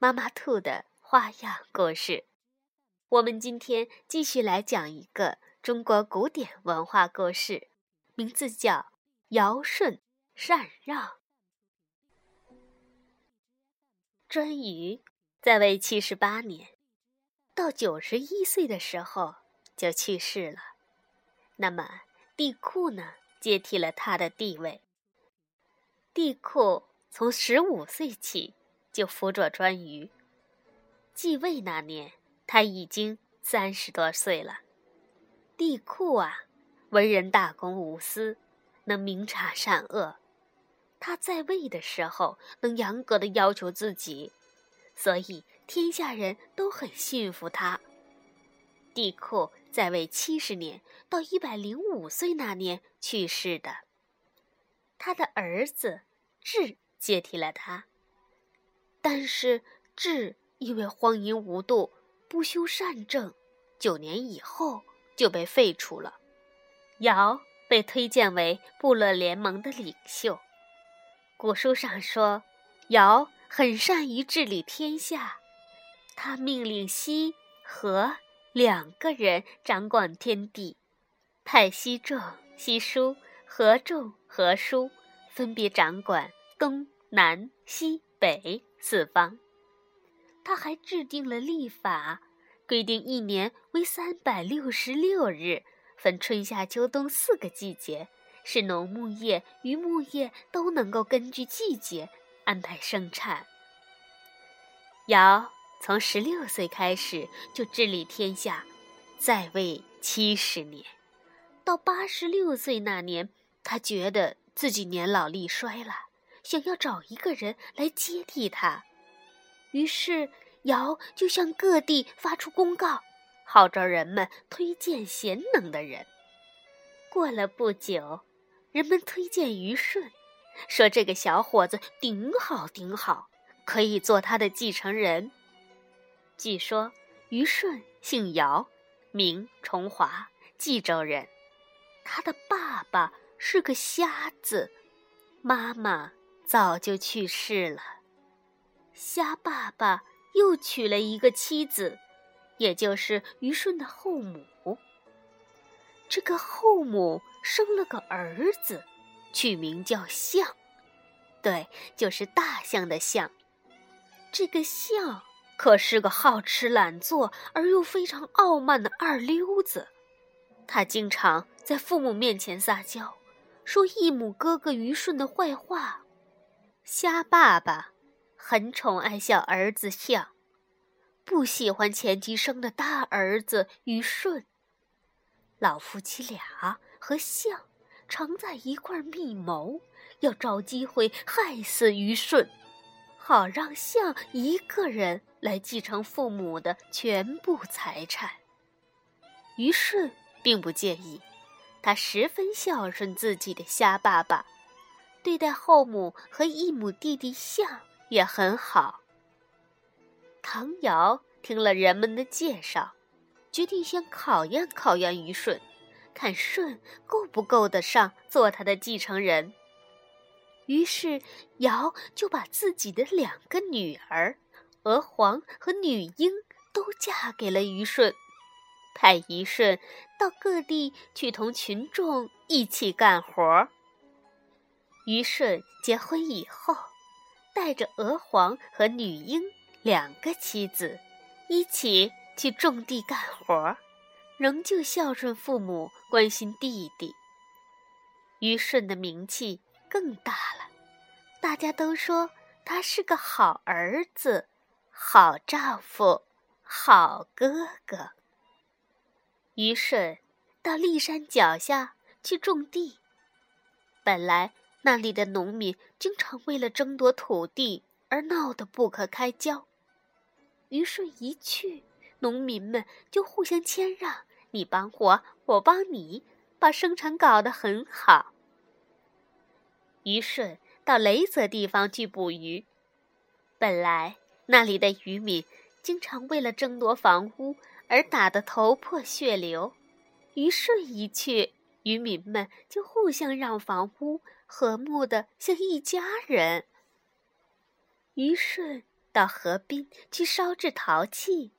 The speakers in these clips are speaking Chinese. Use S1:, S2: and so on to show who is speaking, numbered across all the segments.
S1: 妈妈兔的花样故事，我们今天继续来讲一个中国古典文化故事，名字叫《尧舜禅让》。颛臾在位七十八年，到九十一岁的时候就去世了。那么帝喾呢，接替了他的地位。帝喾从十五岁起。就辅佐颛臾。继位那年，他已经三十多岁了。帝喾啊，为人大公无私，能明察善恶。他在位的时候，能严格的要求自己，所以天下人都很信服他。帝喾在位七十年，到一百零五岁那年去世的。他的儿子智接替了他。但是智因为荒淫无度、不修善政，九年以后就被废除了。尧被推荐为部落联盟的领袖。古书上说，尧很善于治理天下，他命令羲和两个人掌管天地，派羲仲、羲叔、和仲、和叔分别掌管东南西北。四方，他还制定了历法，规定一年为三百六十六日，分春夏秋冬四个季节，使农牧业、渔牧业都能够根据季节安排生产。尧从十六岁开始就治理天下，在位七十年，到八十六岁那年，他觉得自己年老力衰了。想要找一个人来接替他，于是尧就向各地发出公告，号召人们推荐贤能的人。过了不久，人们推荐虞舜，说这个小伙子顶好顶好，可以做他的继承人。据说虞舜姓尧，名重华，冀州人。他的爸爸是个瞎子，妈妈。早就去世了，虾爸爸又娶了一个妻子，也就是虞舜的后母。这个后母生了个儿子，取名叫象，对，就是大象的象。这个象可是个好吃懒做而又非常傲慢的二流子，他经常在父母面前撒娇，说异母哥哥虞舜的坏话。虾爸爸很宠爱小儿子象，不喜欢前妻生的大儿子于顺。老夫妻俩和象常在一块密谋，要找机会害死于顺，好让象一个人来继承父母的全部财产。于顺并不介意，他十分孝顺自己的虾爸爸。对待后母和异母弟弟象也很好。唐尧听了人们的介绍，决定先考验考验虞舜，看舜够不够得上做他的继承人。于是尧就把自己的两个女儿娥皇和女英都嫁给了虞舜，派虞舜到各地去同群众一起干活儿。虞舜结婚以后，带着娥皇和女英两个妻子，一起去种地干活，仍旧孝顺父母，关心弟弟。虞舜的名气更大了，大家都说他是个好儿子、好丈夫、好哥哥。虞舜到骊山脚下去种地，本来。那里的农民经常为了争夺土地而闹得不可开交。虞舜一去，农民们就互相谦让，你帮我，我帮你，把生产搞得很好。虞舜到雷泽地方去捕鱼，本来那里的渔民经常为了争夺房屋而打得头破血流，虞舜一去，渔民们就互相让房屋，和睦的像一家人。虞舜。到河滨去烧制陶器。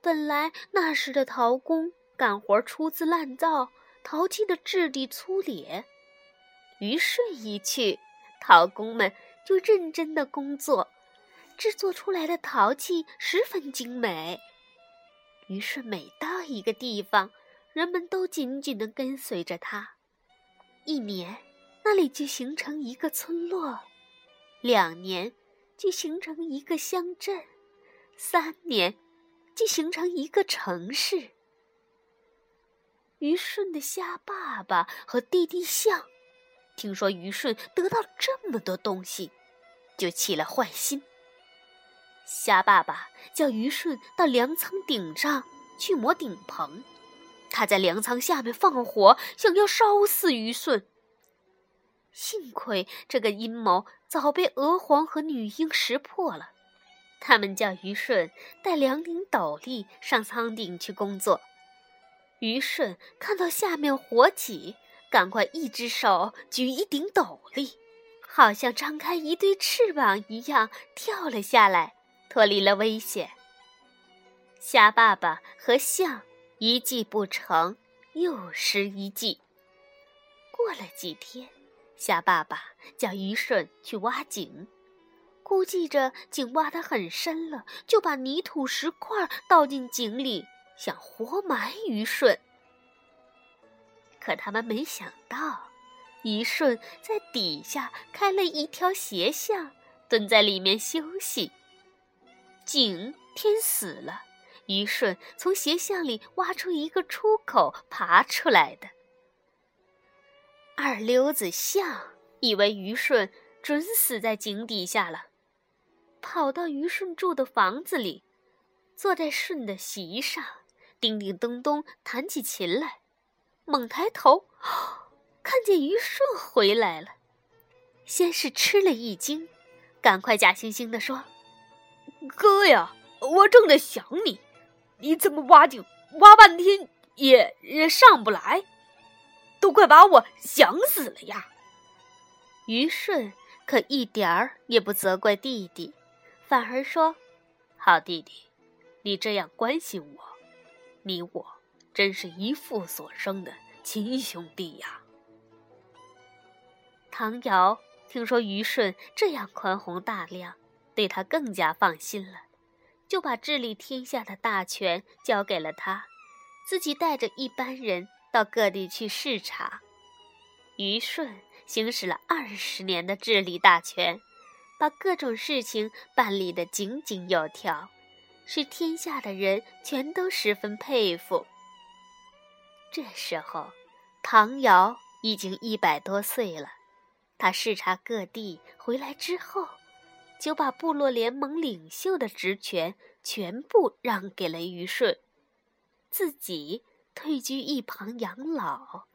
S1: 本来那时的陶工干活粗制滥造，陶器的质地粗劣。虞舜一去，陶工们就认真的工作，制作出来的陶器十分精美。于是每到一个地方，人们都紧紧的跟随着他。一年，那里就形成一个村落；两年。就形成一个乡镇，三年就形成一个城市。虞舜的虾爸爸和弟弟象，听说虞舜得到这么多东西，就起了坏心。虾爸爸叫虞舜到粮仓顶上去磨顶棚，他在粮仓下面放火，想要烧死虞舜。幸亏这个阴谋早被娥皇和女英识破了，他们叫虞舜带两顶斗笠上仓顶去工作。虞舜看到下面火起，赶快一只手举一顶斗笠，好像张开一对翅膀一样跳了下来，脱离了危险。虾爸爸和象一计不成，又施一计。过了几天。虾爸爸叫虞舜去挖井，估计着井挖得很深了，就把泥土石块倒进井里，想活埋虞舜。可他们没想到，虞舜在底下开了一条斜巷，蹲在里面休息。井填死了，虞舜从斜巷里挖出一个出口，爬出来的。二溜子象以为虞舜准死在井底下了，跑到虞舜住的房子里，坐在舜的席上，叮叮咚咚弹起琴来。猛抬头，看见虞舜回来了，先是吃了一惊，赶快假惺惺地说：“
S2: 哥呀，我正在想你，你怎么挖井挖半天也也上不来？”都快把我想死了呀！
S1: 虞舜可一点儿也不责怪弟弟，反而说：“好弟弟，你这样关心我，你我真是一父所生的亲兄弟呀。”唐尧听说虞舜这样宽宏大量，对他更加放心了，就把治理天下的大权交给了他，自己带着一班人。到各地去视察，虞舜行使了二十年的治理大权，把各种事情办理得井井有条，使天下的人全都十分佩服。这时候，唐尧已经一百多岁了，他视察各地回来之后，就把部落联盟领袖的职权全部让给了虞舜，自己。退居一旁养老，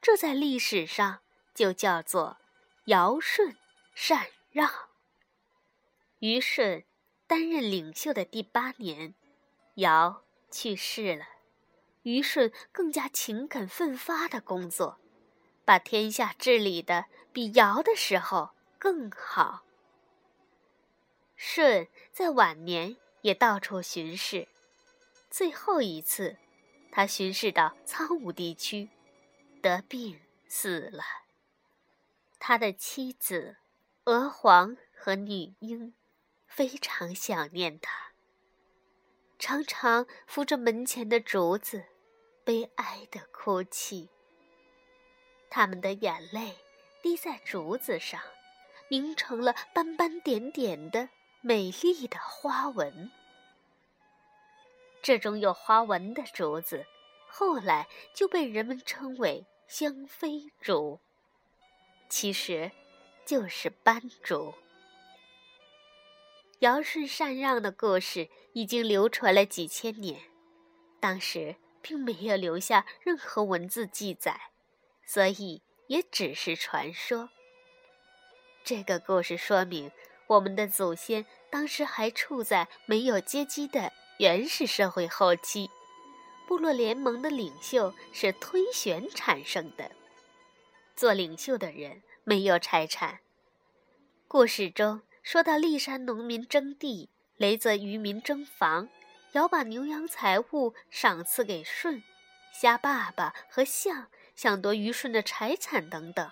S1: 这在历史上就叫做尧舜禅让。虞舜担任领袖的第八年，尧去世了，虞舜更加勤恳奋发的工作，把天下治理的比尧的时候更好。舜在晚年也到处巡视，最后一次。他巡视到苍梧地区，得病死了。他的妻子娥皇和女婴非常想念他，常常扶着门前的竹子，悲哀的哭泣。他们的眼泪滴在竹子上，凝成了斑斑点点的美丽的花纹。这种有花纹的竹子，后来就被人们称为香妃竹，其实就是斑竹。尧舜禅让的故事已经流传了几千年，当时并没有留下任何文字记载，所以也只是传说。这个故事说明，我们的祖先当时还处在没有阶级的原始社会后期，部落联盟的领袖是推选产生的，做领袖的人没有财产。故事中。说到骊山农民征地，雷泽渔民征房，尧把牛羊财物赏赐给舜，虾爸爸和象想夺虞舜的财产等等，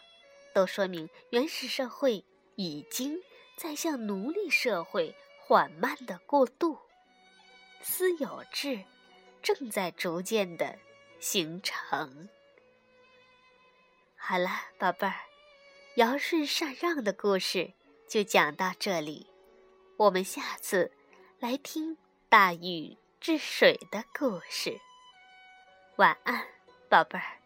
S1: 都说明原始社会已经在向奴隶社会缓慢的过渡，私有制正在逐渐的形成。好了，宝贝儿，尧舜禅让的故事。就讲到这里，我们下次来听大禹治水的故事。晚安，宝贝儿。